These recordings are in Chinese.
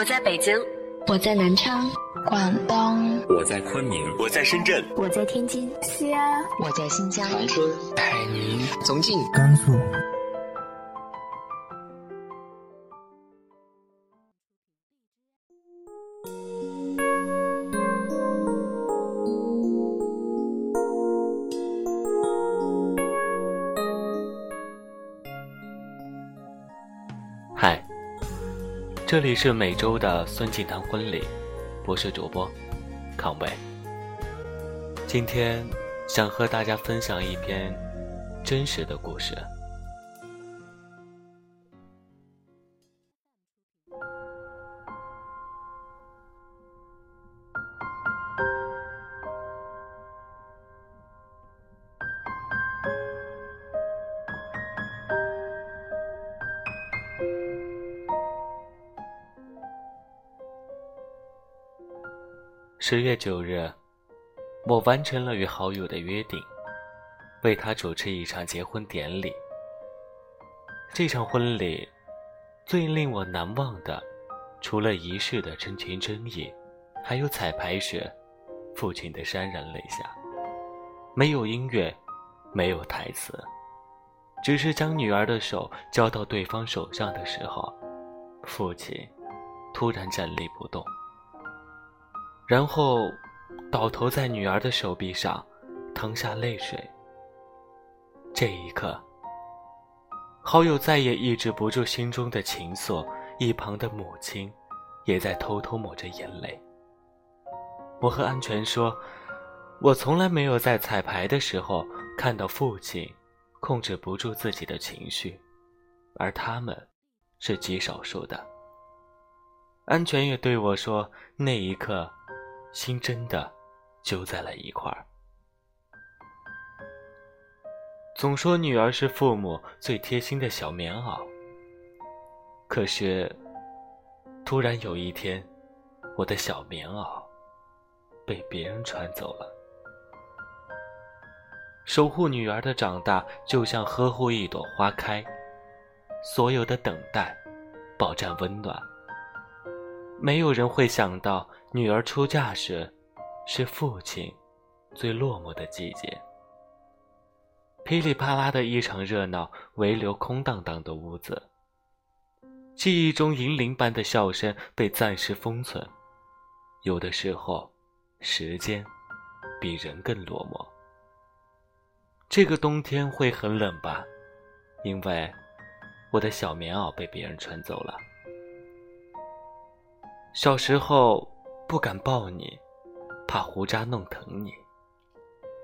我在北京，我在南昌，广东，我在昆明，我在深圳，我在天津，西安，我在新疆，长春，海宁，重庆，甘肃。这里是每周的孙静堂婚礼，我是主播康伟。今天想和大家分享一篇真实的故事。十月九日，我完成了与好友的约定，为他主持一场结婚典礼。这场婚礼最令我难忘的，除了仪式的真情真意，还有彩排时父亲的潸然泪下。没有音乐，没有台词，只是将女儿的手交到对方手上的时候，父亲突然站立不动。然后，倒头在女儿的手臂上，淌下泪水。这一刻，好友再也抑制不住心中的情愫，一旁的母亲，也在偷偷抹着眼泪。我和安全说，我从来没有在彩排的时候看到父亲控制不住自己的情绪，而他们，是极少数的。安全也对我说，那一刻。心真的揪在了一块儿。总说女儿是父母最贴心的小棉袄，可是突然有一天，我的小棉袄被别人穿走了。守护女儿的长大，就像呵护一朵花开，所有的等待，保障温暖。没有人会想到。女儿出嫁时，是父亲最落寞的季节。噼里啪啦的一场热闹，唯留空荡荡的屋子。记忆中银铃般的笑声被暂时封存。有的时候，时间比人更落寞。这个冬天会很冷吧？因为我的小棉袄被别人穿走了。小时候。不敢抱你，怕胡渣弄疼你。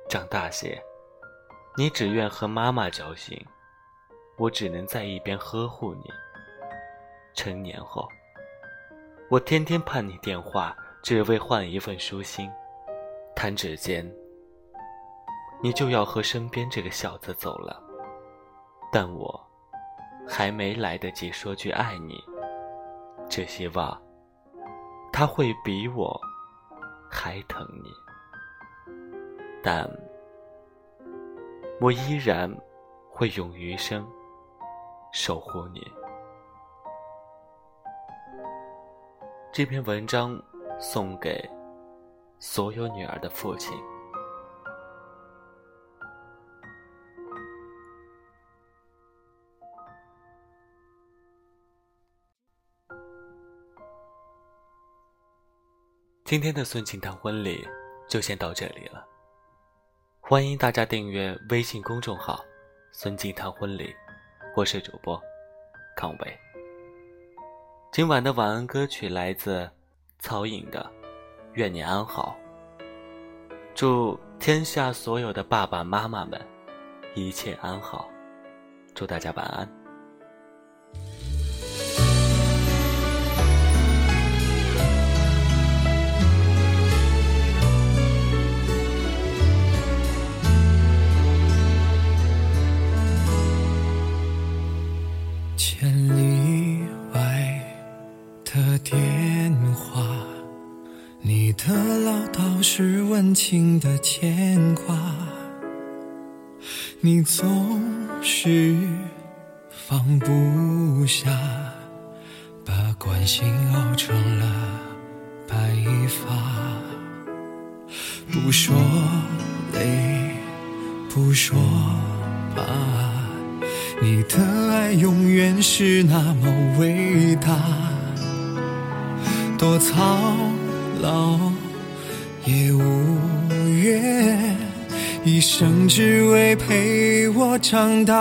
长大些，你只愿和妈妈交心，我只能在一边呵护你。成年后，我天天盼你电话，只为换一份舒心。弹指间，你就要和身边这个小子走了，但我还没来得及说句爱你，只希望。他会比我还疼你，但我依然会用余生守护你。这篇文章送给所有女儿的父亲。今天的孙庆堂婚礼就先到这里了。欢迎大家订阅微信公众号“孙庆堂婚礼”，我是主播康伟。今晚的晚安歌曲来自曹颖的《愿你安好》。祝天下所有的爸爸妈妈们一切安好，祝大家晚安。电话，你的唠叨是温情的牵挂，你总是放不下，把。关心熬成了白发。不说累，不说怕，你的爱永远是那么伟大。多操劳也无怨，一生只为陪我长大。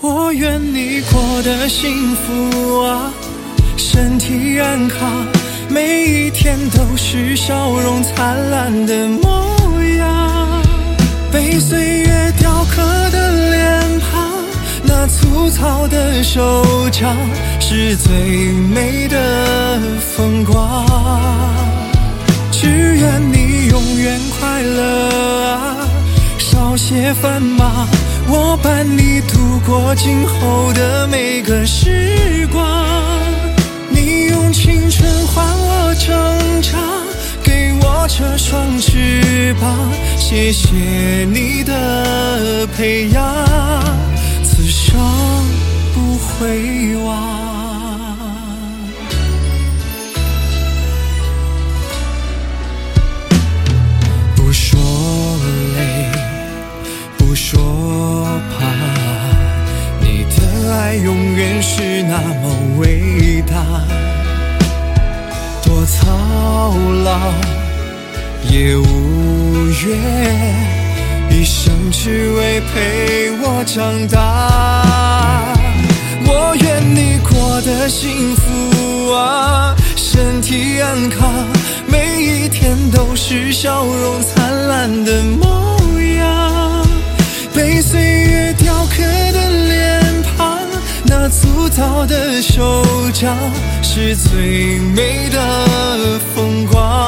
我愿你过得幸福啊，身体安康，每一天都是笑容灿烂的模样。被岁月粗糙的手掌，是最美的风光。只愿你永远快乐啊，少些繁忙，我伴你度过今后的每个时光。你用青春换我成长，给我这双翅膀，谢谢你的培养，回望。不说累，不说怕，你的爱永远是那么伟大。多操劳也无怨，一生只为陪我长大。幸福啊，身体安康，每一天都是笑容灿烂的模样。被岁月雕刻的脸庞，那粗糙的手掌，是最美的风光。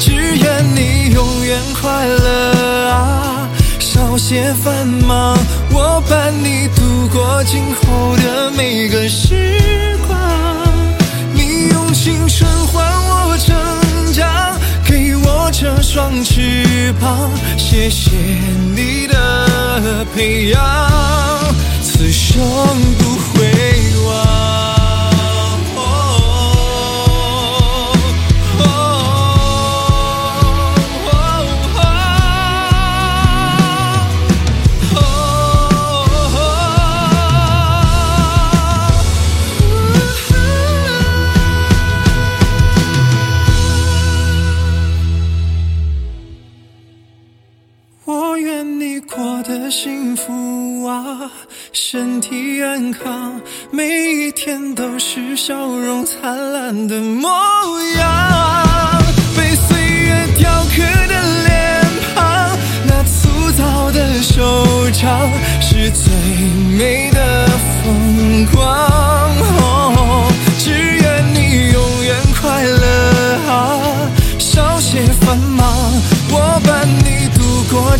只愿你永远快乐啊，少些繁忙，我伴你过今后的每个时光。你用青春换我成长，给我这双翅膀，谢谢你的培养，此生不愿你过得幸福啊，身体安康，每一天都是笑容灿烂的模样。被岁月雕刻的脸庞，那粗糙的手掌，是最美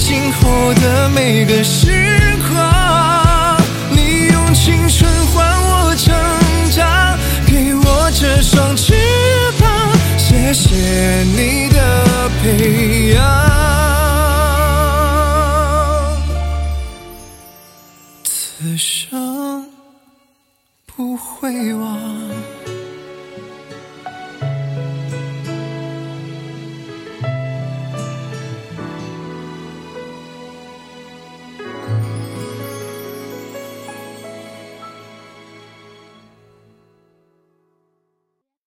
今后的每个时光。你用青春换我成长，给我这双翅膀，谢谢你的培养，此生不会忘。